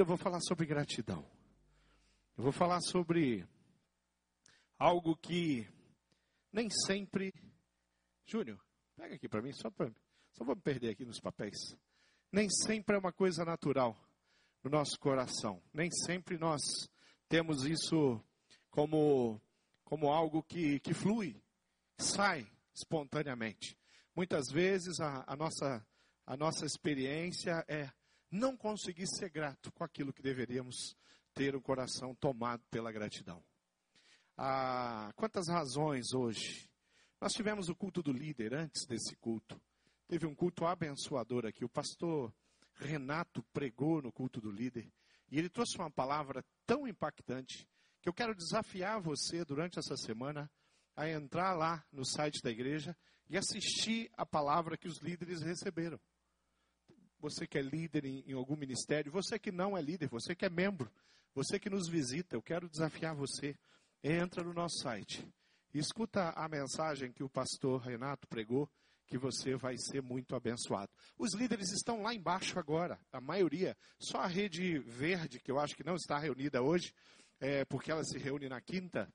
Eu vou falar sobre gratidão. Eu vou falar sobre algo que nem sempre. Júnior, pega aqui para mim, só para só vou me perder aqui nos papéis. Nem sempre é uma coisa natural no nosso coração. Nem sempre nós temos isso como, como algo que, que flui, sai espontaneamente. Muitas vezes a, a, nossa, a nossa experiência é não conseguir ser grato com aquilo que deveríamos ter o coração tomado pela gratidão. Ah, quantas razões hoje? Nós tivemos o culto do líder antes desse culto. Teve um culto abençoador aqui. O pastor Renato pregou no culto do líder. E ele trouxe uma palavra tão impactante que eu quero desafiar você durante essa semana a entrar lá no site da igreja e assistir a palavra que os líderes receberam. Você que é líder em, em algum ministério, você que não é líder, você que é membro, você que nos visita, eu quero desafiar você. Entra no nosso site escuta a mensagem que o pastor Renato pregou, que você vai ser muito abençoado. Os líderes estão lá embaixo agora, a maioria. Só a rede verde, que eu acho que não está reunida hoje, é, porque ela se reúne na quinta,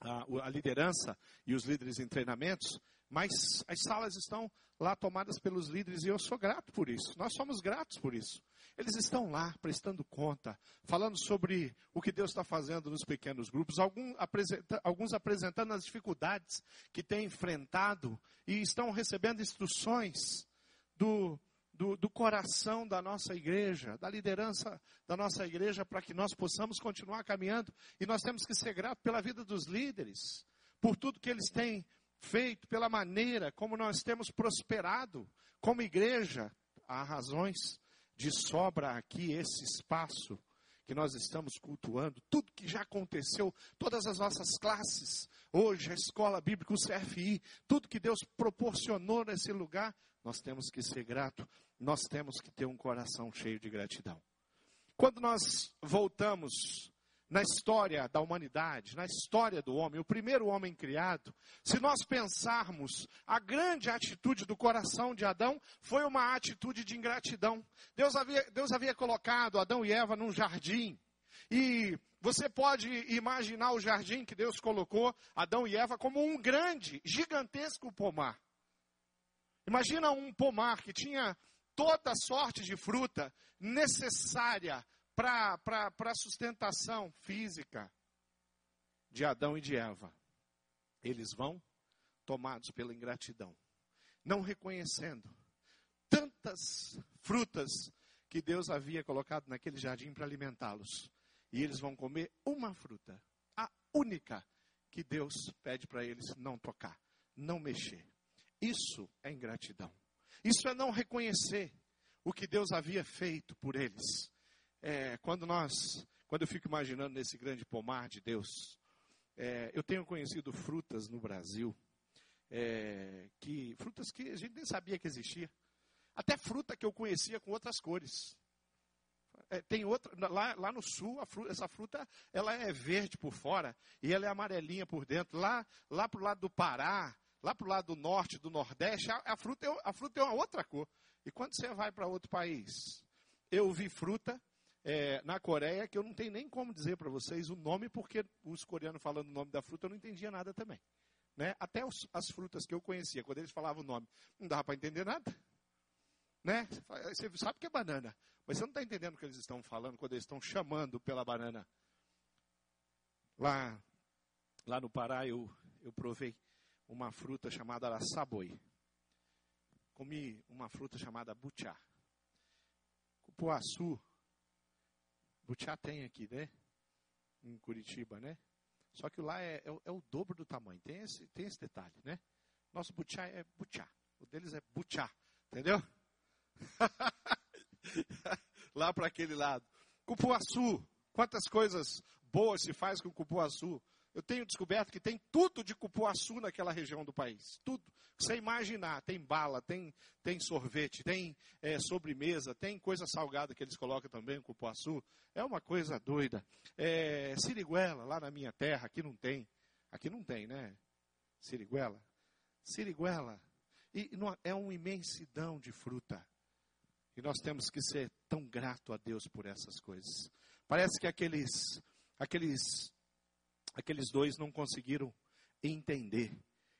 a, a liderança e os líderes em treinamentos, mas as salas estão lá tomadas pelos líderes e eu sou grato por isso. Nós somos gratos por isso. Eles estão lá prestando conta, falando sobre o que Deus está fazendo nos pequenos grupos, alguns, apresenta, alguns apresentando as dificuldades que têm enfrentado e estão recebendo instruções do, do, do, coração da nossa igreja, da liderança da nossa igreja, para que nós possamos continuar caminhando. E nós temos que ser gratos pela vida dos líderes, por tudo que eles têm feito, pela maneira como nós temos prosperado como igreja. Há razões de sobra aqui esse espaço que nós estamos cultuando, tudo que já aconteceu, todas as nossas classes, hoje a escola bíblica, o CFI, tudo que Deus proporcionou nesse lugar, nós temos que ser grato, nós temos que ter um coração cheio de gratidão. Quando nós voltamos na história da humanidade, na história do homem, o primeiro homem criado, se nós pensarmos, a grande atitude do coração de Adão foi uma atitude de ingratidão. Deus havia, Deus havia colocado Adão e Eva num jardim. E você pode imaginar o jardim que Deus colocou Adão e Eva como um grande, gigantesco pomar. Imagina um pomar que tinha toda sorte de fruta necessária para a sustentação física de Adão e de Eva. Eles vão tomados pela ingratidão, não reconhecendo tantas frutas que Deus havia colocado naquele jardim para alimentá-los. E eles vão comer uma fruta, a única que Deus pede para eles não tocar, não mexer. Isso é ingratidão. Isso é não reconhecer o que Deus havia feito por eles. É, quando nós, quando eu fico imaginando nesse grande pomar de Deus, é, eu tenho conhecido frutas no Brasil, é, que frutas que a gente nem sabia que existia. Até fruta que eu conhecia com outras cores. É, tem outra, lá, lá no sul, fruta, essa fruta ela é verde por fora e ela é amarelinha por dentro. Lá, lá para o lado do Pará, Lá para o lado do norte, do nordeste, a, a, fruta é, a fruta é uma outra cor. E quando você vai para outro país, eu vi fruta é, na Coreia que eu não tenho nem como dizer para vocês o nome, porque os coreanos falando o nome da fruta eu não entendia nada também. Né? Até os, as frutas que eu conhecia, quando eles falavam o nome, não dava para entender nada. Né? Você sabe que é banana, mas você não está entendendo o que eles estão falando quando eles estão chamando pela banana. Lá, lá no Pará eu, eu provei uma fruta chamada araçaboi. Comi uma fruta chamada butiá. Cupuaçu. Butiá tem aqui, né? Em Curitiba, né? Só que lá é, é, é, o dobro do tamanho. Tem esse, tem esse detalhe, né? Nosso butiá é butiá. O deles é butiá. Entendeu? lá para aquele lado. Cupuaçu. Quantas coisas boas se faz com cupuaçu? Eu tenho descoberto que tem tudo de cupuaçu naquela região do país. Tudo. Você imaginar, tem bala, tem, tem sorvete, tem é, sobremesa, tem coisa salgada que eles colocam também, cupuaçu. É uma coisa doida. É, siriguela, lá na minha terra, aqui não tem. Aqui não tem, né? Siriguela. Siriguela. E é uma imensidão de fruta. E nós temos que ser tão grato a Deus por essas coisas. Parece que aqueles, aqueles, aqueles dois não conseguiram entender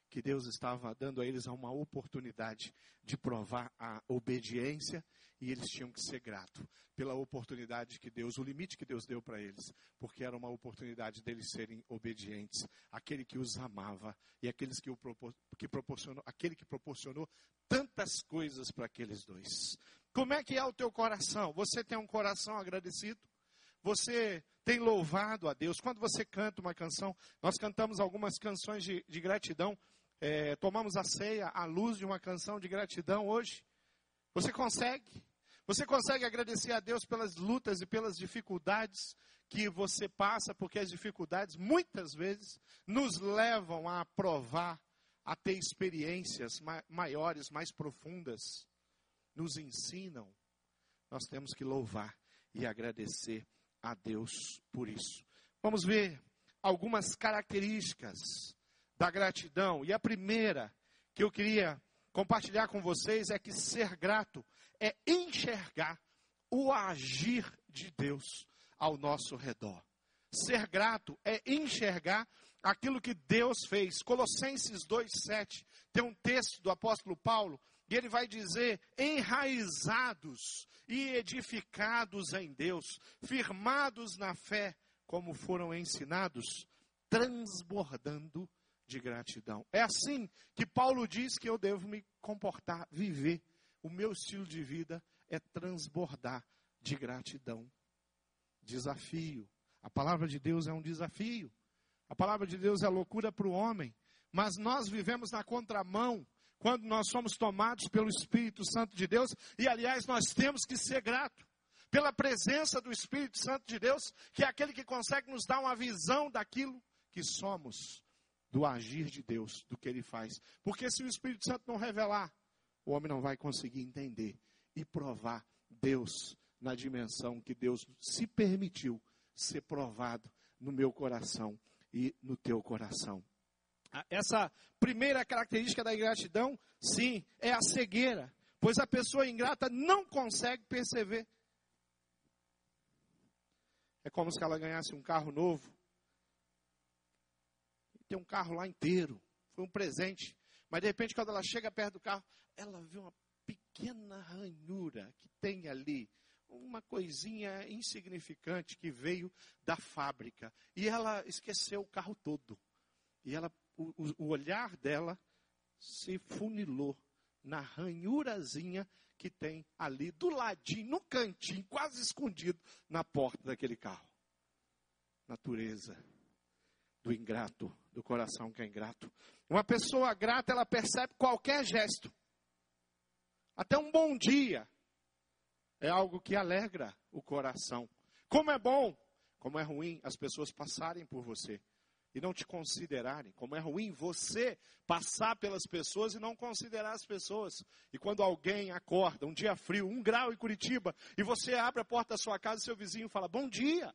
que Deus estava dando a eles uma oportunidade de provar a obediência e eles tinham que ser gratos pela oportunidade que Deus, o limite que Deus deu para eles, porque era uma oportunidade deles serem obedientes, aquele que os amava e aqueles que, o propor, que proporcionou, aquele que proporcionou tantas coisas para aqueles dois. Como é que é o teu coração? Você tem um coração agradecido? Você tem louvado a Deus? Quando você canta uma canção, nós cantamos algumas canções de, de gratidão, é, tomamos a ceia à luz de uma canção de gratidão hoje. Você consegue? Você consegue agradecer a Deus pelas lutas e pelas dificuldades que você passa, porque as dificuldades muitas vezes nos levam a provar, a ter experiências maiores, mais profundas, nos ensinam. Nós temos que louvar e agradecer a Deus por isso. Vamos ver algumas características da gratidão. E a primeira que eu queria compartilhar com vocês é que ser grato é enxergar o agir de Deus ao nosso redor. Ser grato é enxergar aquilo que Deus fez. Colossenses 2:7 tem um texto do apóstolo Paulo e ele vai dizer: enraizados e edificados em Deus, firmados na fé, como foram ensinados, transbordando de gratidão. É assim que Paulo diz que eu devo me comportar, viver o meu estilo de vida é transbordar de gratidão. Desafio. A palavra de Deus é um desafio. A palavra de Deus é loucura para o homem. Mas nós vivemos na contramão quando nós somos tomados pelo Espírito Santo de Deus. E, aliás, nós temos que ser grato pela presença do Espírito Santo de Deus, que é aquele que consegue nos dar uma visão daquilo que somos, do agir de Deus, do que ele faz. Porque se o Espírito Santo não revelar, o homem não vai conseguir entender e provar Deus na dimensão que Deus se permitiu ser provado no meu coração e no teu coração. Essa primeira característica da ingratidão, sim, é a cegueira, pois a pessoa ingrata não consegue perceber. É como se ela ganhasse um carro novo. Tem um carro lá inteiro, foi um presente. Mas de repente, quando ela chega perto do carro, ela vê uma pequena ranhura que tem ali, uma coisinha insignificante que veio da fábrica. E ela esqueceu o carro todo. E ela, o, o olhar dela se funilou na ranhurazinha que tem ali do ladinho, no cantinho, quase escondido na porta daquele carro. Natureza do ingrato, do coração que é ingrato. Uma pessoa grata, ela percebe qualquer gesto. Até um bom dia é algo que alegra o coração. Como é bom, como é ruim as pessoas passarem por você e não te considerarem. Como é ruim você passar pelas pessoas e não considerar as pessoas. E quando alguém acorda, um dia frio, um grau em Curitiba, e você abre a porta da sua casa e seu vizinho fala: Bom dia.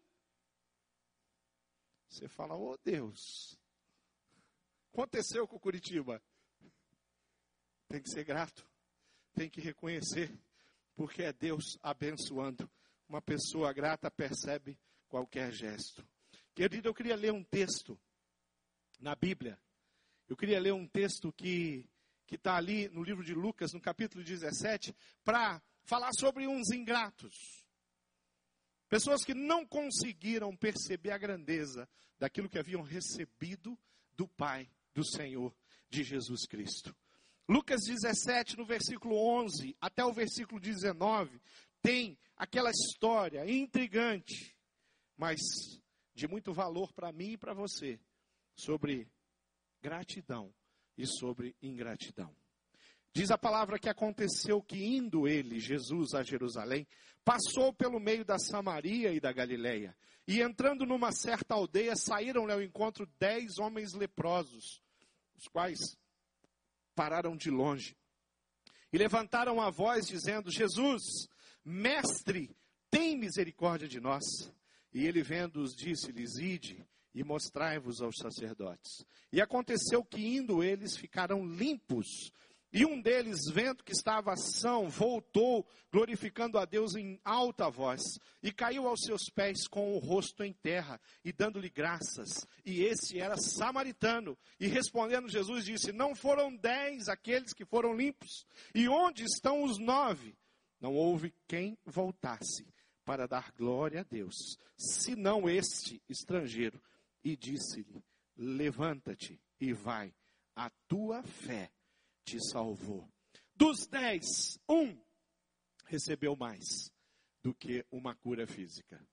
Você fala: Oh Deus, aconteceu com Curitiba. Tem que ser grato tem que reconhecer, porque é Deus abençoando. Uma pessoa grata percebe qualquer gesto. Querido, eu queria ler um texto na Bíblia. Eu queria ler um texto que está ali no livro de Lucas, no capítulo 17, para falar sobre uns ingratos. Pessoas que não conseguiram perceber a grandeza daquilo que haviam recebido do Pai, do Senhor, de Jesus Cristo. Lucas 17, no versículo 11 até o versículo 19, tem aquela história intrigante, mas de muito valor para mim e para você, sobre gratidão e sobre ingratidão. Diz a palavra que aconteceu que indo ele, Jesus, a Jerusalém, passou pelo meio da Samaria e da Galileia, e entrando numa certa aldeia, saíram-lhe ao encontro dez homens leprosos, os quais pararam de longe e levantaram a voz, dizendo: Jesus, mestre, tem misericórdia de nós. E ele, vendo-os, disse-lhes: Ide e mostrai-vos aos sacerdotes. E aconteceu que, indo eles, ficaram limpos. E um deles, vendo que estava ação, voltou, glorificando a Deus em alta voz, e caiu aos seus pés com o rosto em terra, e dando-lhe graças. E esse era samaritano. E respondendo, Jesus disse: Não foram dez aqueles que foram limpos? E onde estão os nove? Não houve quem voltasse para dar glória a Deus, senão este estrangeiro. E disse-lhe: Levanta-te e vai, a tua fé te salvou. Dos dez, um recebeu mais do que uma cura física.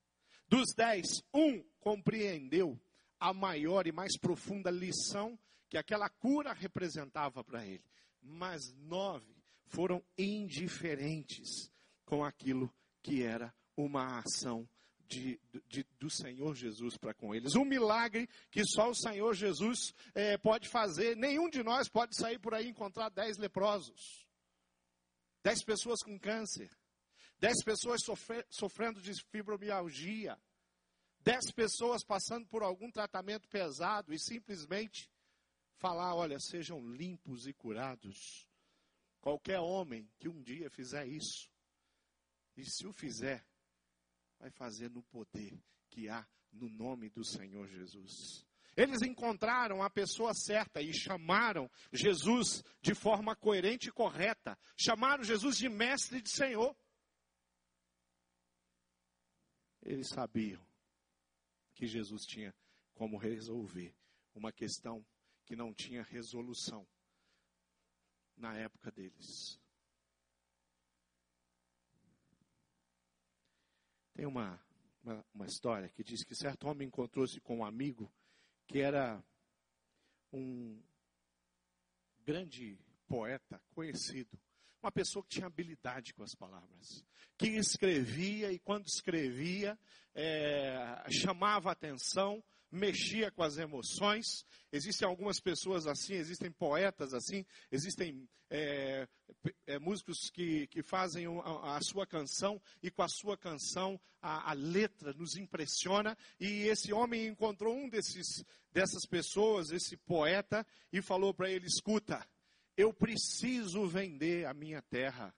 Dos dez, um compreendeu a maior e mais profunda lição que aquela cura representava para ele. Mas nove foram indiferentes com aquilo que era uma ação de, de, do Senhor Jesus para com eles. Um milagre que só o Senhor Jesus é, pode fazer. Nenhum de nós pode sair por aí e encontrar dez leprosos, dez pessoas com câncer, dez pessoas sofre, sofrendo de fibromialgia, dez pessoas passando por algum tratamento pesado e simplesmente falar: olha, sejam limpos e curados. Qualquer homem que um dia fizer isso, e se o fizer, vai fazer no poder que há no nome do Senhor Jesus. Eles encontraram a pessoa certa e chamaram Jesus de forma coerente e correta. Chamaram Jesus de mestre e de Senhor. Eles sabiam que Jesus tinha como resolver uma questão que não tinha resolução na época deles. Tem uma, uma, uma história que diz que certo homem encontrou-se com um amigo que era um grande poeta conhecido, uma pessoa que tinha habilidade com as palavras, que escrevia e quando escrevia é, chamava atenção, mexia com as emoções. Existem algumas pessoas assim, existem poetas assim, existem é, é, músicos que, que fazem a, a, sua canção e com a sua canção a, a, letra nos impressiona. E esse homem encontrou um desses, dessas pessoas, esse poeta, e falou para ele: escuta, eu preciso vender a minha terra,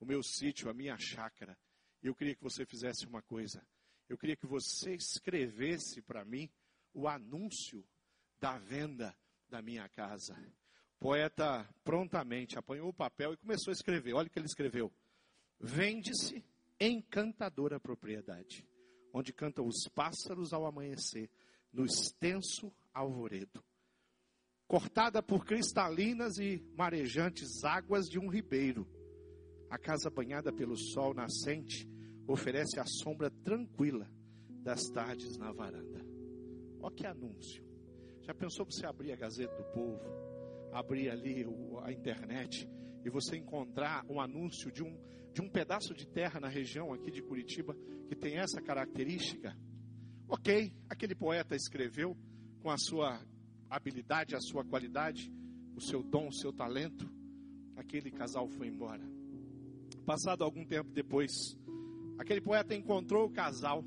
o meu sítio, a minha chácara. Eu queria que você fizesse uma coisa eu queria que você escrevesse para mim o anúncio da venda da minha casa. O poeta prontamente apanhou o papel e começou a escrever. Olha o que ele escreveu: Vende-se encantadora propriedade, onde cantam os pássaros ao amanhecer, no extenso alvoredo. Cortada por cristalinas e marejantes águas de um ribeiro, a casa banhada pelo sol nascente oferece a sombra tranquila das tardes na varanda. Olha que anúncio. Já pensou você abrir a Gazeta do Povo, abrir ali a internet e você encontrar um anúncio de um, de um pedaço de terra na região aqui de Curitiba que tem essa característica? Ok, aquele poeta escreveu com a sua habilidade, a sua qualidade, o seu dom, o seu talento. Aquele casal foi embora. Passado algum tempo depois, Aquele poeta encontrou o casal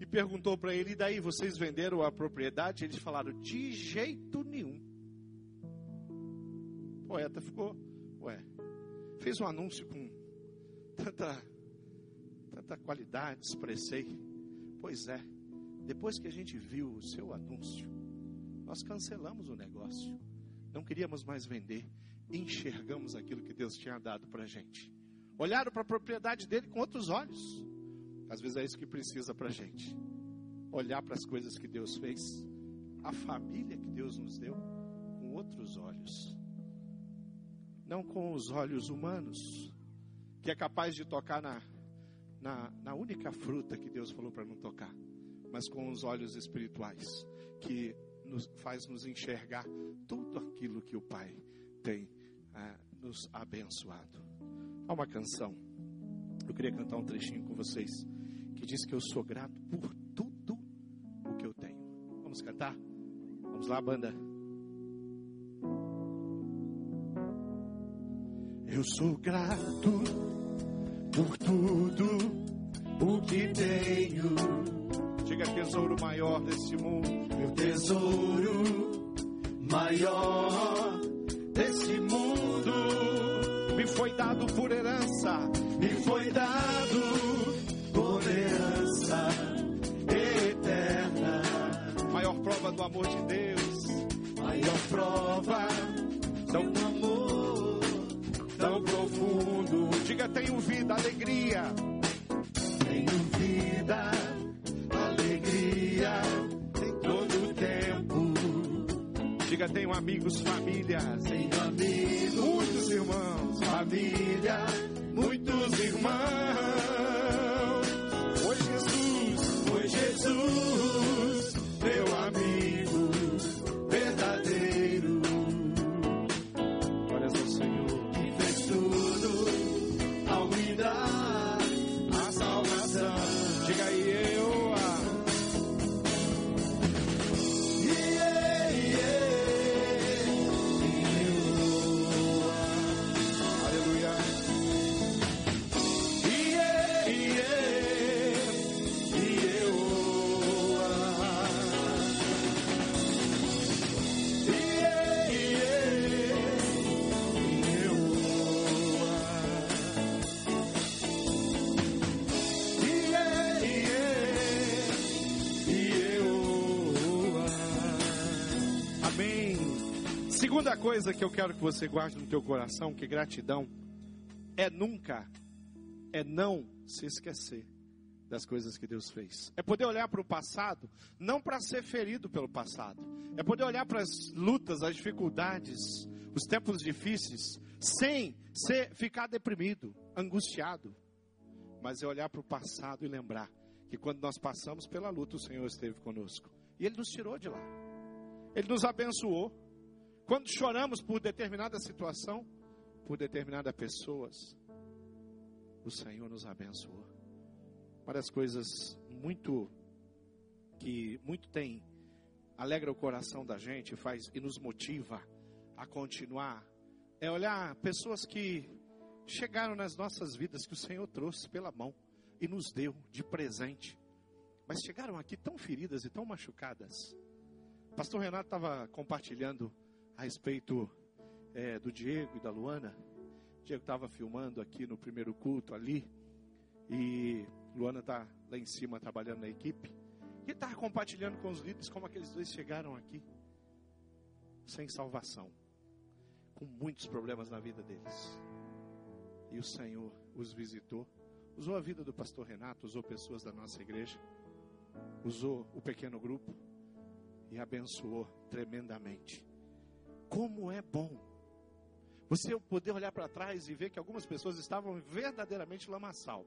e perguntou para ele: e daí vocês venderam a propriedade? Eles falaram: de jeito nenhum. O poeta ficou, ué, fez um anúncio com tanta, tanta qualidade, expressei. Pois é, depois que a gente viu o seu anúncio, nós cancelamos o negócio. Não queríamos mais vender. Enxergamos aquilo que Deus tinha dado para a gente. Olharam para a propriedade dele com outros olhos. Às vezes é isso que precisa para a gente. Olhar para as coisas que Deus fez, a família que Deus nos deu, com outros olhos. Não com os olhos humanos, que é capaz de tocar na, na, na única fruta que Deus falou para não tocar, mas com os olhos espirituais, que nos, faz nos enxergar tudo aquilo que o Pai tem ah, nos abençoado. Há uma canção, eu queria cantar um trechinho com vocês, que diz que eu sou grato por tudo o que eu tenho. Vamos cantar? Vamos lá, banda. Eu sou grato por tudo o que tenho. Diga tesouro maior desse mundo. Meu tesouro maior desse mundo foi dado por herança, me foi dado por herança eterna. Maior prova do amor de Deus, maior prova de um amor tão profundo. Diga, tenho vida, alegria. Tenho vida, Diga, tenho amigos, família. Tenho amigos, muitos irmãos, família, muitos irmãos. Segunda coisa que eu quero que você guarde no teu coração, que gratidão é nunca, é não se esquecer das coisas que Deus fez. É poder olhar para o passado, não para ser ferido pelo passado. É poder olhar para as lutas, as dificuldades, os tempos difíceis, sem ser, ficar deprimido, angustiado. Mas é olhar para o passado e lembrar que quando nós passamos pela luta, o Senhor esteve conosco. E Ele nos tirou de lá. Ele nos abençoou. Quando choramos por determinada situação, por determinadas pessoas, o Senhor nos abençoou. Uma das coisas muito que muito tem alegra o coração da gente, faz e nos motiva a continuar é olhar pessoas que chegaram nas nossas vidas que o Senhor trouxe pela mão e nos deu de presente, mas chegaram aqui tão feridas e tão machucadas. Pastor Renato estava compartilhando a respeito é, do Diego e da Luana. O Diego estava filmando aqui no primeiro culto ali. E Luana está lá em cima trabalhando na equipe. E estava compartilhando com os líderes como aqueles dois chegaram aqui. Sem salvação. Com muitos problemas na vida deles. E o Senhor os visitou. Usou a vida do pastor Renato, usou pessoas da nossa igreja. Usou o pequeno grupo e abençoou tremendamente. Como é bom você poder olhar para trás e ver que algumas pessoas estavam verdadeiramente lamaçal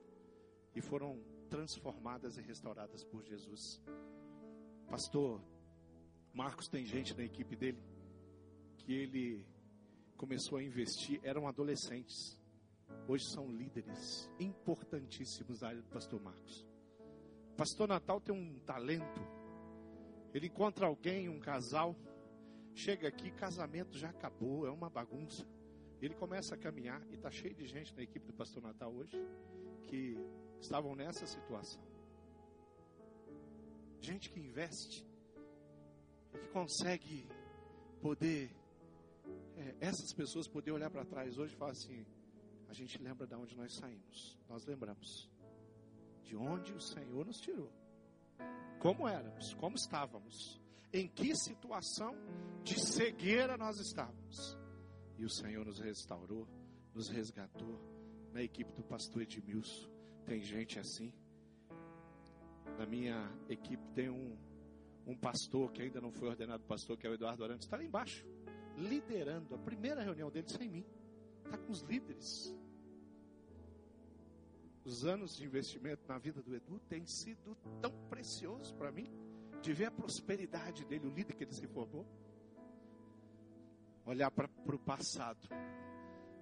e foram transformadas e restauradas por Jesus. Pastor Marcos tem gente na equipe dele que ele começou a investir, eram adolescentes. Hoje são líderes importantíssimos da área do pastor Marcos. Pastor Natal tem um talento ele encontra alguém, um casal, chega aqui, casamento já acabou, é uma bagunça. Ele começa a caminhar e está cheio de gente na equipe do Pastor Natal hoje que estavam nessa situação. Gente que investe que consegue poder, é, essas pessoas poder olhar para trás hoje e falar assim: a gente lembra de onde nós saímos, nós lembramos de onde o Senhor nos tirou como éramos, como estávamos, em que situação de cegueira nós estávamos. E o Senhor nos restaurou, nos resgatou. Na equipe do pastor Edmilson, tem gente assim. Na minha equipe tem um, um pastor que ainda não foi ordenado pastor, que é o Eduardo Arantes, está lá embaixo, liderando a primeira reunião dele sem mim. Está com os líderes os anos de investimento na vida do Edu tem sido tão precioso para mim, de ver a prosperidade dele, o líder que ele se formou. Olhar para o passado,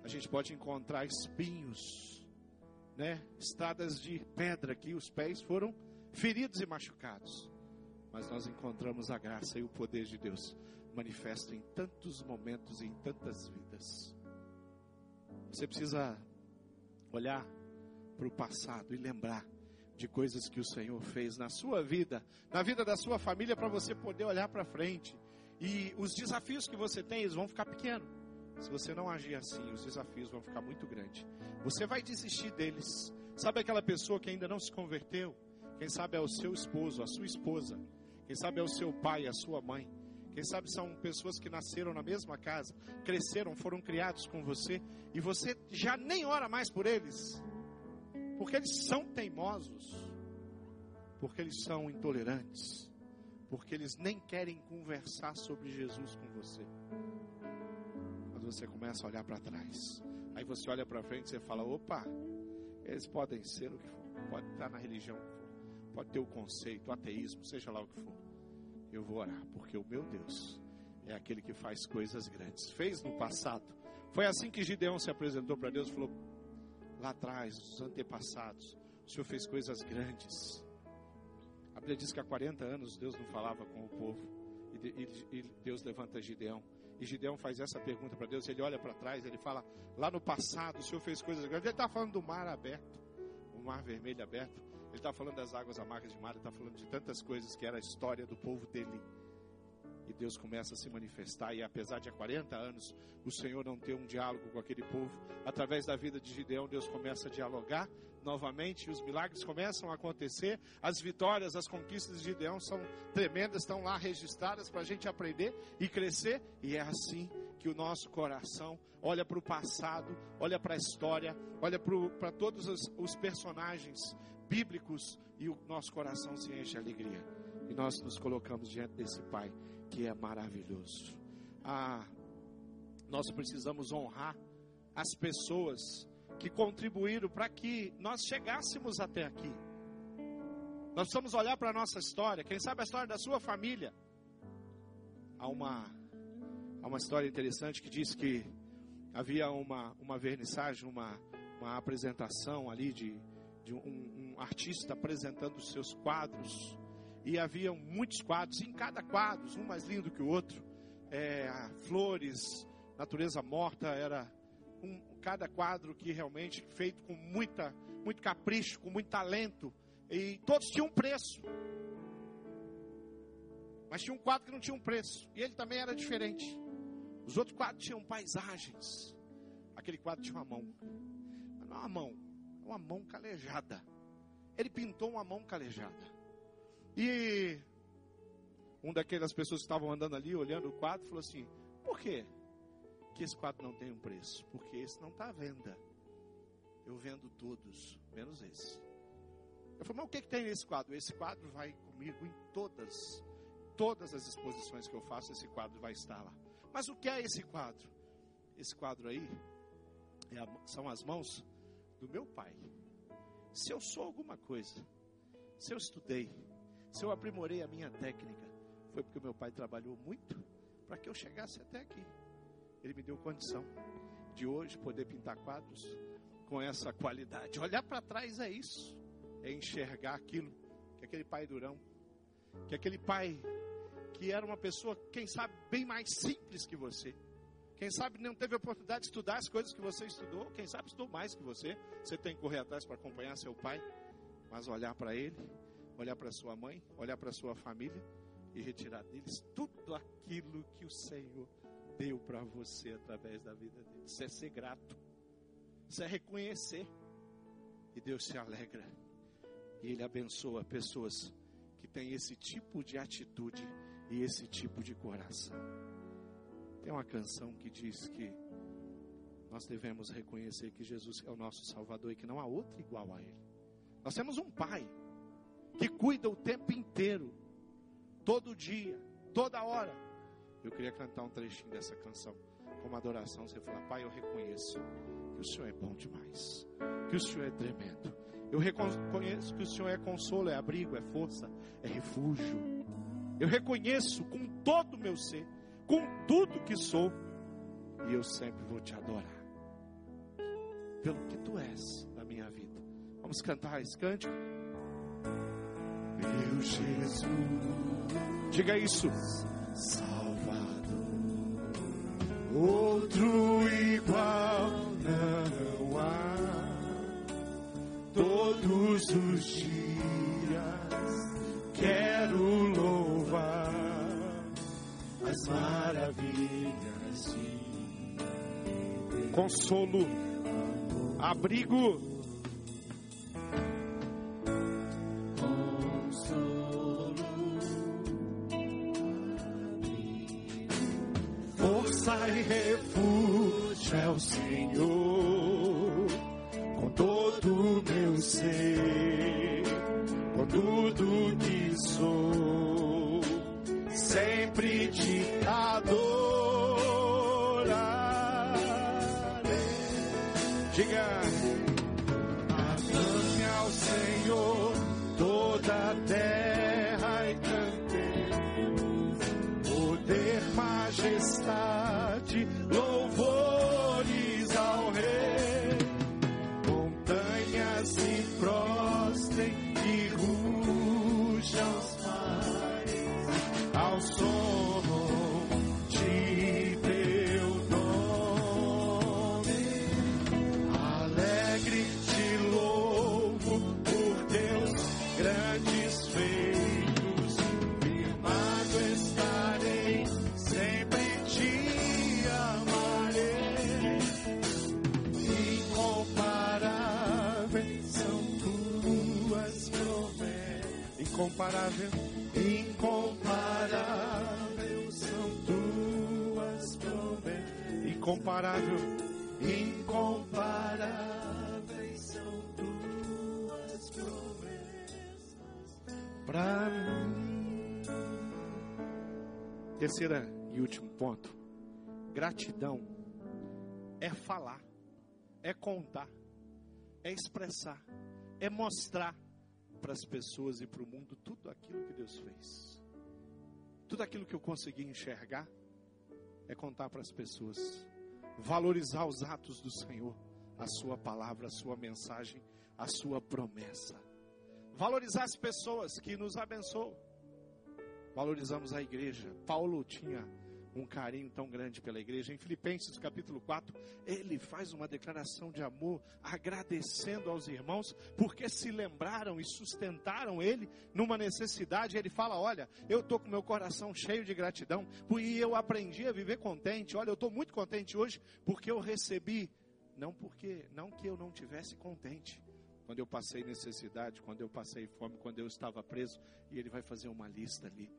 a gente pode encontrar espinhos, né? Estradas de pedra que os pés foram feridos e machucados. Mas nós encontramos a graça e o poder de Deus manifesto em tantos momentos e em tantas vidas. Você precisa olhar para o passado e lembrar de coisas que o Senhor fez na sua vida, na vida da sua família, para você poder olhar para frente. E os desafios que você tem, eles vão ficar pequenos. Se você não agir assim, os desafios vão ficar muito grandes. Você vai desistir deles. Sabe aquela pessoa que ainda não se converteu? Quem sabe é o seu esposo, a sua esposa. Quem sabe é o seu pai, a sua mãe. Quem sabe são pessoas que nasceram na mesma casa, cresceram, foram criados com você e você já nem ora mais por eles. Porque eles são teimosos. Porque eles são intolerantes. Porque eles nem querem conversar sobre Jesus com você. Mas você começa a olhar para trás. Aí você olha para frente e você fala: opa, eles podem ser o que for, pode estar na religião pode ter o conceito, o ateísmo, seja lá o que for. Eu vou orar, porque o meu Deus é aquele que faz coisas grandes. Fez no passado. Foi assim que Gideão se apresentou para Deus, falou: lá atrás, os antepassados, o Senhor fez coisas grandes. A Bíblia diz que há 40 anos Deus não falava com o povo. E, Deus levanta Gideão. E Gideão faz essa pergunta para Deus. Ele olha para trás, ele fala: Lá no passado o Senhor fez coisas grandes. Ele está falando do mar aberto, o mar vermelho aberto. Ele está falando das águas amargas de mar. Ele está falando de tantas coisas que era a história do povo dele. E Deus começa a se manifestar. E apesar de há 40 anos o Senhor não ter um diálogo com aquele povo, através da vida de Gideão, Deus começa a dialogar novamente. E os milagres começam a acontecer. As vitórias, as conquistas de Gideão são tremendas, estão lá registradas para a gente aprender e crescer. E é assim que o nosso coração olha para o passado, olha para a história, olha para todos os, os personagens bíblicos e o nosso coração se enche de alegria. E nós nos colocamos diante desse Pai que é maravilhoso. Ah, nós precisamos honrar as pessoas que contribuíram para que nós chegássemos até aqui. Nós precisamos olhar para a nossa história, quem sabe a história da sua família. Há uma, há uma história interessante que diz que havia uma, uma vernissagem, uma, uma apresentação ali de, de um, um artista apresentando os seus quadros e havia muitos quadros, em cada quadro, um mais lindo que o outro, é, flores, natureza morta, era um, cada quadro que realmente feito com muita, muito capricho, com muito talento, e todos tinham um preço. Mas tinha um quadro que não tinha um preço, e ele também era diferente. Os outros quadros tinham paisagens. Aquele quadro tinha uma mão. Mas não é uma mão, é uma mão calejada. Ele pintou uma mão calejada. E um daquelas pessoas que estavam andando ali, olhando o quadro, falou assim: Por quê que esse quadro não tem um preço? Porque esse não está à venda. Eu vendo todos, menos esse. Eu falei, mas o que, que tem nesse quadro? Esse quadro vai comigo em todas, todas as exposições que eu faço, esse quadro vai estar lá. Mas o que é esse quadro? Esse quadro aí é a, são as mãos do meu pai. Se eu sou alguma coisa, se eu estudei, se eu aprimorei a minha técnica, foi porque meu pai trabalhou muito para que eu chegasse até aqui. Ele me deu condição de hoje poder pintar quadros com essa qualidade. Olhar para trás é isso, é enxergar aquilo que aquele pai durão, que aquele pai que era uma pessoa, quem sabe, bem mais simples que você. Quem sabe não teve a oportunidade de estudar as coisas que você estudou, quem sabe estudou mais que você. Você tem que correr atrás para acompanhar seu pai, mas olhar para ele olhar para sua mãe, olhar para sua família e retirar deles tudo aquilo que o Senhor deu para você através da vida deles. Isso é ser grato. Isso é reconhecer. E Deus se alegra. E Ele abençoa pessoas que têm esse tipo de atitude e esse tipo de coração. Tem uma canção que diz que nós devemos reconhecer que Jesus é o nosso Salvador e que não há outro igual a Ele. Nós temos um Pai que cuida o tempo inteiro, todo dia, toda hora. Eu queria cantar um trechinho dessa canção, como adoração. Você fala, Pai, eu reconheço que o Senhor é bom demais, que o Senhor é tremendo. Eu reconheço que o Senhor é consolo, é abrigo, é força, é refúgio. Eu reconheço com todo o meu ser, com tudo que sou, e eu sempre vou te adorar, pelo que tu és na minha vida. Vamos cantar esse cântico? Meu Jesus. Diga isso. Salvador, outro igual não há. Todos os dias quero louvar as maravilhas de consolo, abrigo. Ao som de teu nome. Alegre te louvo por teus grandes feitos. Firmado estarei, sempre te amarei. Incomparáveis são tuas promessas. incomparável, incomparável. Incomparáveis são tuas promessas para mim. Terceira e último ponto. Gratidão é falar, é contar, é expressar, é mostrar para as pessoas e para o mundo tudo aquilo que Deus fez. Tudo aquilo que eu consegui enxergar é contar para as pessoas, valorizar os atos do Senhor, a sua palavra, a sua mensagem, a sua promessa valorizar as pessoas que nos abençoam. Valorizamos a igreja. Paulo tinha um carinho tão grande pela igreja. Em Filipenses capítulo 4, ele faz uma declaração de amor, agradecendo aos irmãos, porque se lembraram e sustentaram ele numa necessidade. Ele fala: Olha, eu estou com meu coração cheio de gratidão, e eu aprendi a viver contente. Olha, eu estou muito contente hoje, porque eu recebi. Não porque, não que eu não tivesse contente, quando eu passei necessidade, quando eu passei fome, quando eu estava preso, e ele vai fazer uma lista ali.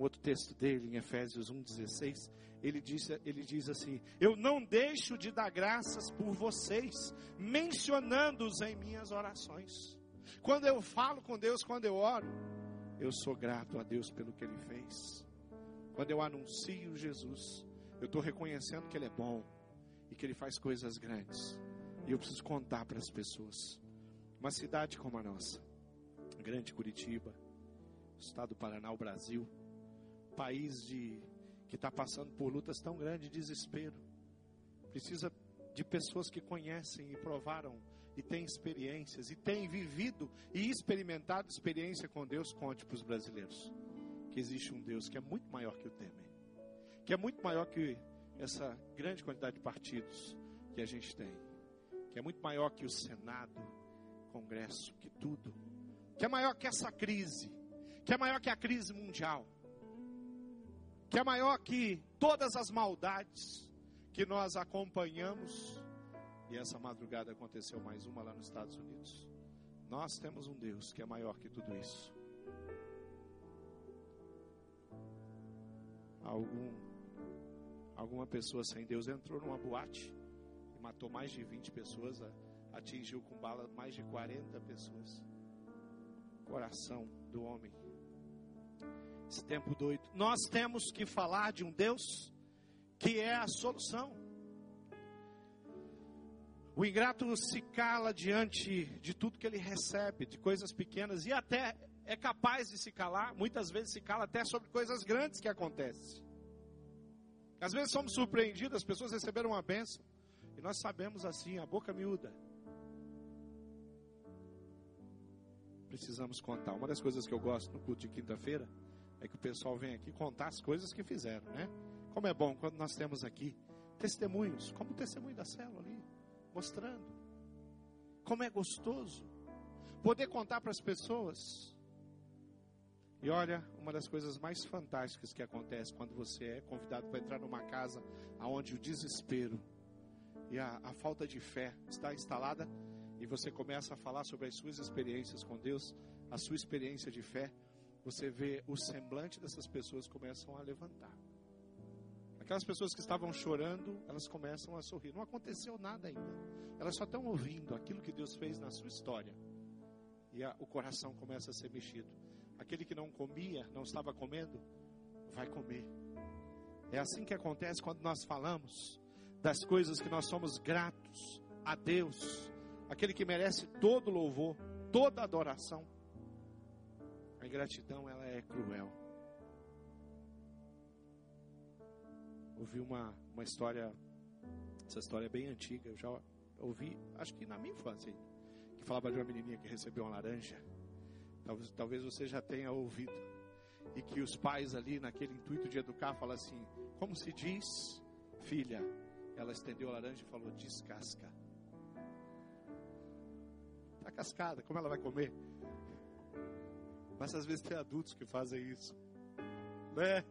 Um outro texto dele, em Efésios 1,16, ele diz, ele diz assim: Eu não deixo de dar graças por vocês, mencionando-os em minhas orações. Quando eu falo com Deus, quando eu oro, eu sou grato a Deus pelo que Ele fez. Quando eu anuncio Jesus, eu estou reconhecendo que Ele é bom e que Ele faz coisas grandes. E eu preciso contar para as pessoas. Uma cidade como a nossa, grande Curitiba, estado do Paraná, o Brasil, país de que está passando por lutas tão grandes de desespero, precisa de pessoas que conhecem e provaram e têm experiências e têm vivido e experimentado experiência com Deus. Conte para os brasileiros que existe um Deus que é muito maior que o Temer, que é muito maior que essa grande quantidade de partidos que a gente tem, que é muito maior que o Senado, Congresso, que tudo, que é maior que essa crise, que é maior que a crise mundial, que é maior que todas as maldades que nós acompanhamos. E essa madrugada aconteceu mais uma lá nos Estados Unidos. Nós temos um Deus que é maior que tudo isso. Algum, alguma pessoa sem Deus entrou numa boate e matou mais de 20 pessoas, atingiu com bala mais de 40 pessoas. Coração do homem. Esse tempo doido. Nós temos que falar de um Deus que é a solução. O ingrato se cala diante de tudo que ele recebe, de coisas pequenas, e até é capaz de se calar, muitas vezes se cala até sobre coisas grandes que acontecem. Às vezes somos surpreendidos, as pessoas receberam uma bênção, e nós sabemos assim, a boca miúda. Precisamos contar. Uma das coisas que eu gosto no culto de quinta-feira é que o pessoal vem aqui contar as coisas que fizeram, né? Como é bom quando nós temos aqui testemunhos, como o testemunho da célula ali, mostrando. Como é gostoso poder contar para as pessoas. E olha, uma das coisas mais fantásticas que acontece quando você é convidado para entrar numa casa onde o desespero e a, a falta de fé está instalada e você começa a falar sobre as suas experiências com Deus, a sua experiência de fé, você vê o semblante dessas pessoas começam a levantar. Aquelas pessoas que estavam chorando, elas começam a sorrir. Não aconteceu nada ainda. Elas só estão ouvindo aquilo que Deus fez na sua história. E a, o coração começa a ser mexido. Aquele que não comia, não estava comendo, vai comer. É assim que acontece quando nós falamos das coisas que nós somos gratos a Deus, aquele que merece todo louvor, toda adoração. A ingratidão ela é cruel. Ouvi uma, uma história, essa história é bem antiga, eu já ouvi, acho que na minha infância, que falava de uma menininha que recebeu uma laranja. Talvez, talvez você já tenha ouvido. E que os pais ali, naquele intuito de educar, falam assim: como se diz, filha? Ela estendeu a laranja e falou: descasca. Está cascada, como ela vai comer? Mas às vezes tem adultos que fazem isso, né?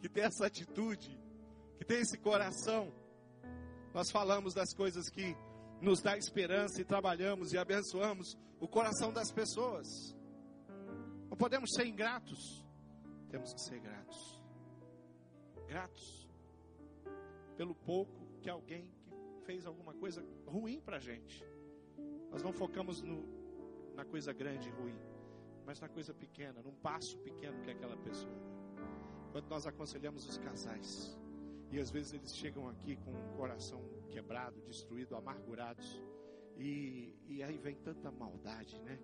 Que tem essa atitude, que tem esse coração. Nós falamos das coisas que nos dá esperança e trabalhamos e abençoamos o coração das pessoas. Não podemos ser ingratos, temos que ser gratos. Gratos pelo pouco que alguém que fez alguma coisa ruim para gente. Nós não focamos no, na coisa grande e ruim, mas na coisa pequena, num passo pequeno que aquela pessoa. Quando nós aconselhamos os casais, e às vezes eles chegam aqui com um coração quebrado, destruído, amargurados, e, e aí vem tanta maldade, né?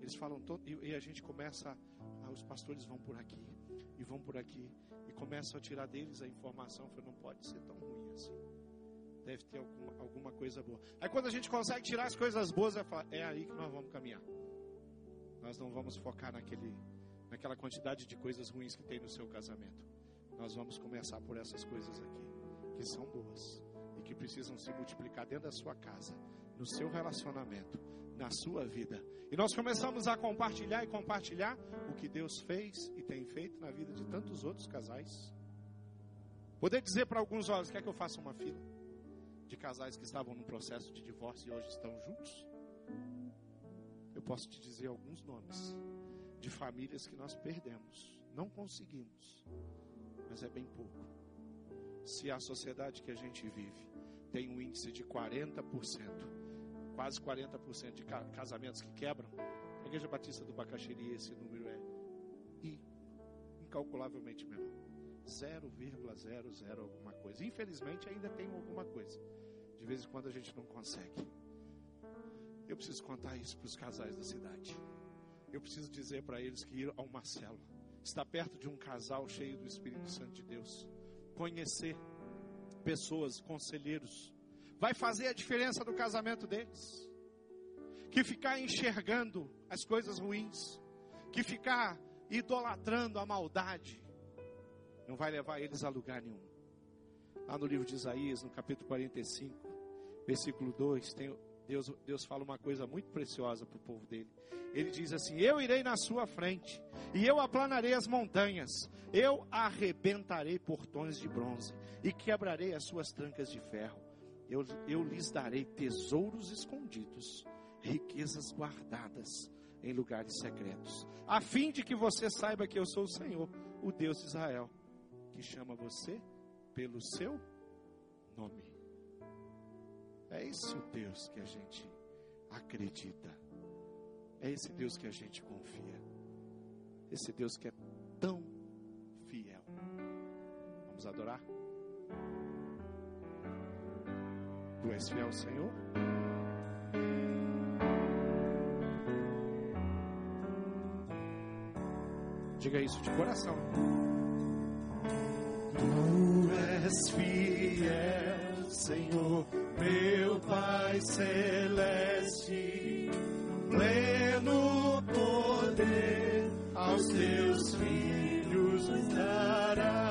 Eles falam todo, e, e a gente começa, ah, os pastores vão por aqui, e vão por aqui, e começam a tirar deles a informação, foi não pode ser tão ruim assim deve ter alguma, alguma coisa boa. Aí quando a gente consegue tirar as coisas boas, é, é aí que nós vamos caminhar. Nós não vamos focar naquele, naquela quantidade de coisas ruins que tem no seu casamento. Nós vamos começar por essas coisas aqui, que são boas e que precisam se multiplicar dentro da sua casa, no seu relacionamento, na sua vida. E nós começamos a compartilhar e compartilhar o que Deus fez e tem feito na vida de tantos outros casais. Poder dizer para alguns, olha, quer que eu faça uma fila? de casais que estavam num processo de divórcio e hoje estão juntos? Eu posso te dizer alguns nomes de famílias que nós perdemos, não conseguimos, mas é bem pouco. Se a sociedade que a gente vive tem um índice de 40%, quase 40% de casamentos que quebram, a Igreja Batista do Bacaxiri, esse número é incalculavelmente menor. 0,00 alguma coisa. Infelizmente ainda tem alguma coisa. De vez em quando a gente não consegue. Eu preciso contar isso para os casais da cidade. Eu preciso dizer para eles que ir ao Marcelo está perto de um casal cheio do Espírito Santo de Deus. Conhecer pessoas, conselheiros, vai fazer a diferença no casamento deles. Que ficar enxergando as coisas ruins, que ficar idolatrando a maldade, não vai levar eles a lugar nenhum. Lá no livro de Isaías, no capítulo 45, versículo 2, tem, Deus, Deus fala uma coisa muito preciosa para o povo dele. Ele diz assim: Eu irei na sua frente, e eu aplanarei as montanhas, eu arrebentarei portões de bronze, e quebrarei as suas trancas de ferro. Eu, eu lhes darei tesouros escondidos, riquezas guardadas em lugares secretos, a fim de que você saiba que eu sou o Senhor, o Deus de Israel, que chama você pelo seu nome. É esse o Deus que a gente acredita. É esse Deus que a gente confia. Esse Deus que é tão fiel. Vamos adorar? Tu és fiel, Senhor? Diga isso de coração. Tu és fiel, Senhor meu Pai celeste, pleno poder aos teus filhos darás.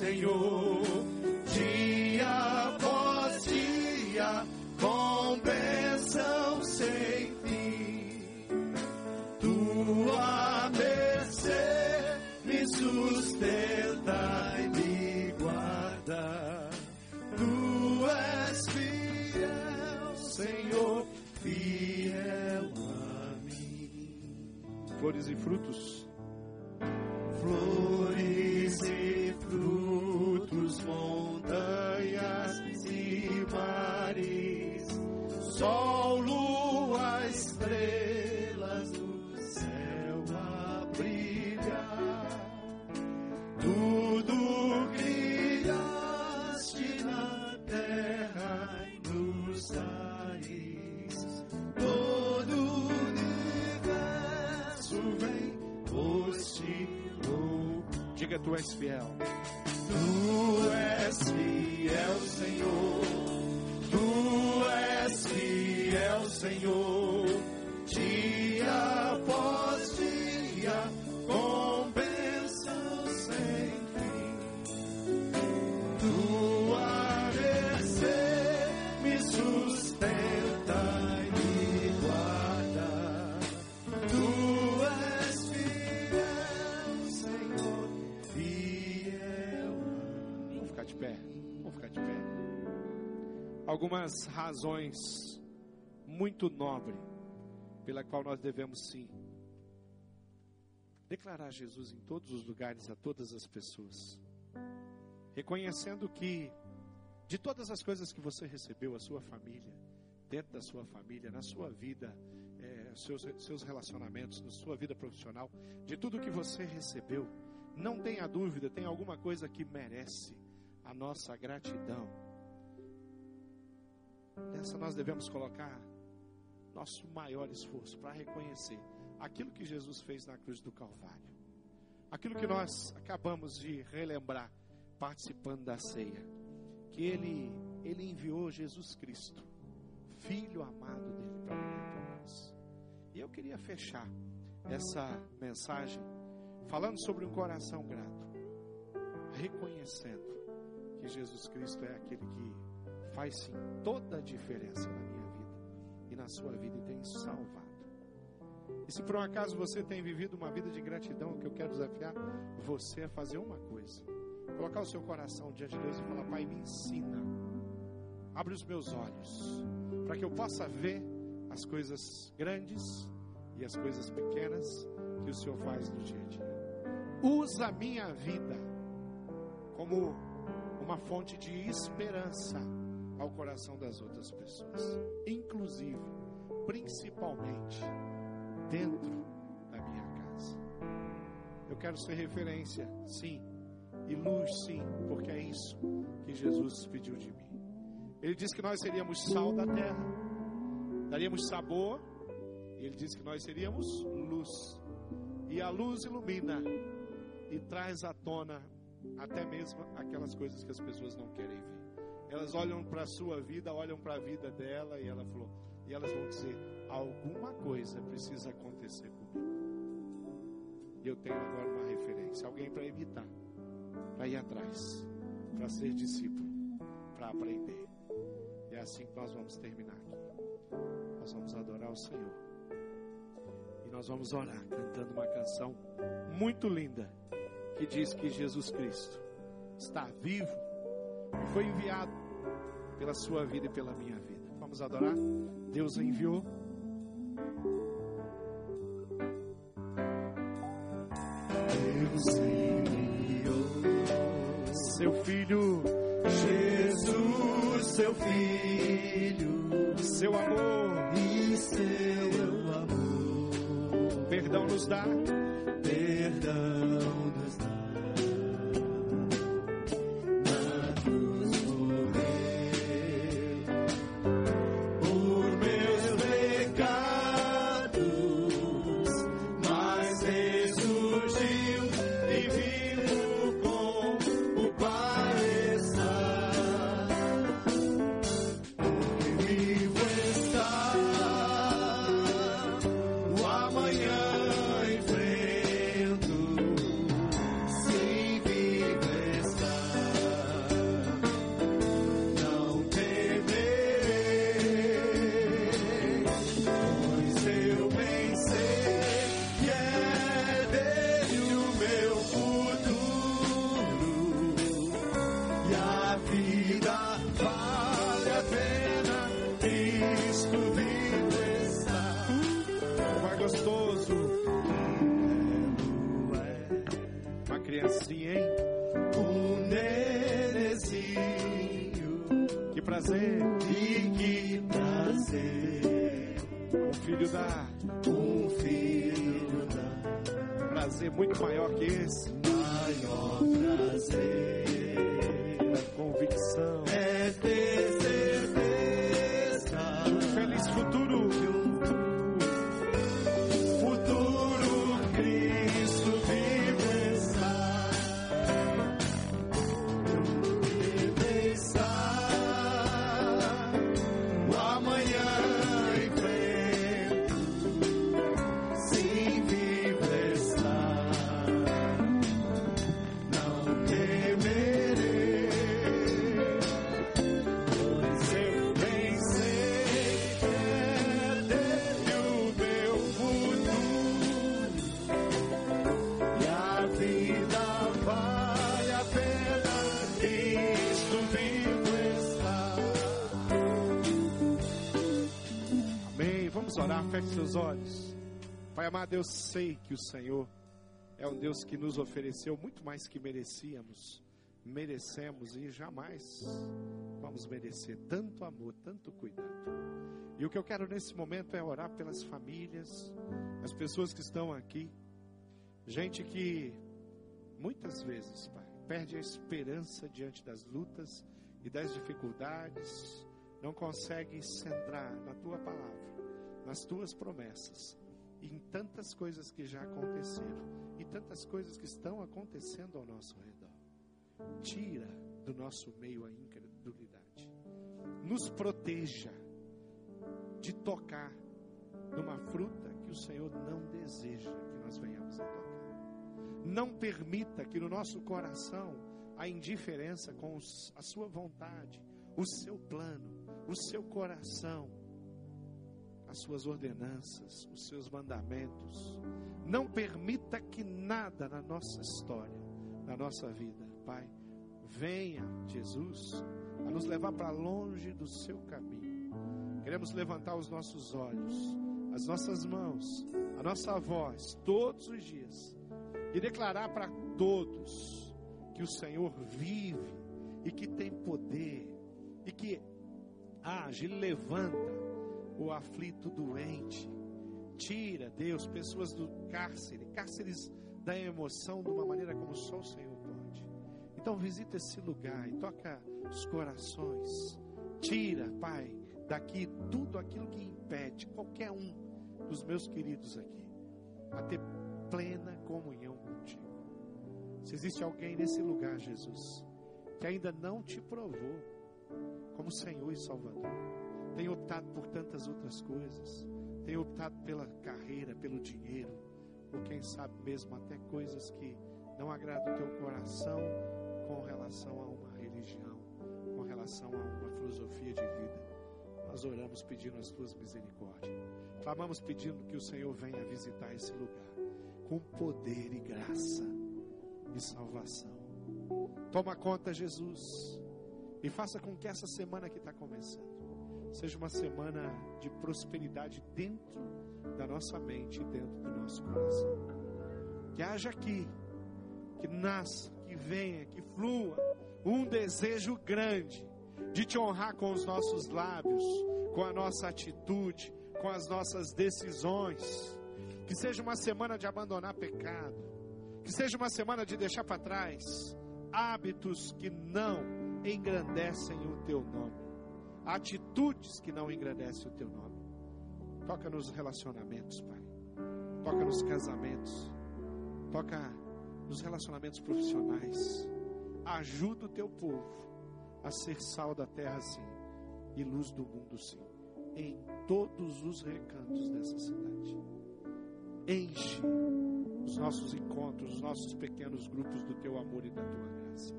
Señor. Diga, tu és fiel. Tu és fiel, Senhor. Tu és fiel, Senhor. Razões muito nobres pela qual nós devemos sim declarar Jesus em todos os lugares a todas as pessoas, reconhecendo que de todas as coisas que você recebeu, a sua família, dentro da sua família, na sua vida, eh, seus, seus relacionamentos, na sua vida profissional, de tudo que você recebeu, não tenha dúvida, tem alguma coisa que merece a nossa gratidão. Nessa nós devemos colocar nosso maior esforço para reconhecer aquilo que Jesus fez na cruz do Calvário. Aquilo que nós acabamos de relembrar participando da ceia, que ele ele enviou Jesus Cristo, filho amado dele para morrer por nós. E eu queria fechar essa mensagem falando sobre um coração grato, reconhecendo que Jesus Cristo é aquele que faz sim toda a diferença na minha vida e na sua vida e tem salvado. E se por um acaso você tem vivido uma vida de gratidão, o que eu quero desafiar você a fazer uma coisa: colocar o seu coração diante de Deus e falar, Pai, me ensina, abre os meus olhos, para que eu possa ver as coisas grandes e as coisas pequenas que o Senhor faz no dia a dia. Usa a minha vida como uma fonte de esperança ao coração das outras pessoas, inclusive, principalmente, dentro da minha casa. Eu quero ser referência, sim, e luz, sim, porque é isso que Jesus pediu de mim. Ele disse que nós seríamos sal da terra, daríamos sabor, e ele disse que nós seríamos luz. E a luz ilumina e traz à tona até mesmo aquelas coisas que as pessoas não querem ver. Elas olham para a sua vida, olham para a vida dela e ela falou, e elas vão dizer: alguma coisa precisa acontecer comigo. E eu tenho agora uma referência, alguém para imitar, para ir atrás, para ser discípulo, para aprender. E é assim que nós vamos terminar aqui. Nós vamos adorar o Senhor. E nós vamos orar cantando uma canção muito linda que diz que Jesus Cristo está vivo e foi enviado pela sua vida e pela minha vida. Vamos adorar? Deus enviou. Deus enviou Seu filho, Jesus, seu filho, seu amor, e seu amor, perdão nos dá. Vamos orar, feche seus olhos. Pai amado, eu sei que o Senhor é um Deus que nos ofereceu muito mais que merecíamos, merecemos e jamais vamos merecer tanto amor, tanto cuidado. E o que eu quero nesse momento é orar pelas famílias, as pessoas que estão aqui, gente que muitas vezes, Pai, perde a esperança diante das lutas e das dificuldades, não consegue centrar na tua palavra, nas tuas promessas, em tantas coisas que já aconteceram e tantas coisas que estão acontecendo ao nosso redor. Tira do nosso meio a incredulidade. Nos proteja de tocar numa fruta que o Senhor não deseja que nós venhamos a tocar. Não permita que no nosso coração a indiferença com a sua vontade, o seu plano, o seu coração, as suas ordenanças, os seus mandamentos. Não permita que nada na nossa história, na nossa vida, Pai, venha, Jesus, a nos levar para longe do seu caminho. Queremos levantar os nossos olhos, as nossas mãos, a nossa voz, todos os dias, e declarar para todos que o Senhor vive e que tem poder e que age, levanta o aflito doente. Tira, Deus, pessoas do cárcere, cárceres da emoção de uma maneira como só o Senhor pode. Então visita esse lugar e toca os corações. Tira, Pai, daqui tudo aquilo que impede qualquer um dos meus queridos aqui a ter plena comunhão contigo. Se existe alguém nesse lugar, Jesus, que ainda não te provou como Senhor e Salvador, tem optado por tantas outras coisas, tem optado pela carreira, pelo dinheiro, ou quem sabe mesmo até coisas que não agradam o teu coração com relação a uma religião, com relação a uma filosofia de vida. Nós oramos pedindo as tuas misericórdias. Clamamos pedindo que o Senhor venha visitar esse lugar com poder e graça e salvação. Toma conta, Jesus, e faça com que essa semana que está começando seja uma semana de prosperidade dentro da nossa mente e dentro do nosso coração. Que haja aqui, que nasça, que venha, que flua um desejo grande de te honrar com os nossos lábios, com a nossa atitude, com as nossas decisões. Que seja uma semana de abandonar pecado, que seja uma semana de deixar para trás hábitos que não engrandecem o teu nome, atitudes que não engrandecem o teu nome. Toca nos relacionamentos, Pai. Toca nos casamentos. Toca nos relacionamentos profissionais. Ajuda o teu povo a ser sal da terra, sim, e luz do mundo, sim, em todos os recantos dessa cidade. Enche os nossos encontros, os nossos pequenos grupos do teu amor e da tua graça.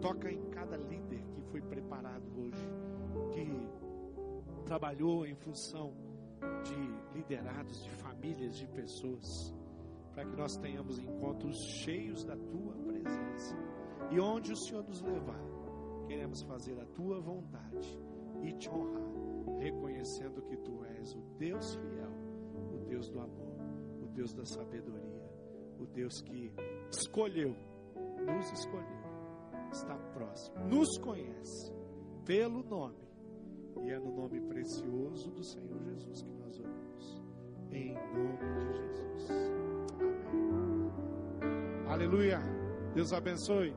Toca em cada líder que foi preparado hoje, que trabalhou em função de liderados, de famílias, de pessoas, para que nós tenhamos encontros cheios da tua presença. E onde o Senhor nos levar, queremos fazer a tua vontade e te honrar, reconhecendo que tu és o Deus fiel, o Deus do amor, o Deus da sabedoria, o Deus que escolheu, nos escolheu, está próximo, nos conhece pelo nome, e é no nome precioso do Senhor Jesus que nós oramos. Em nome de Jesus. Amém. Aleluia. Deus abençoe.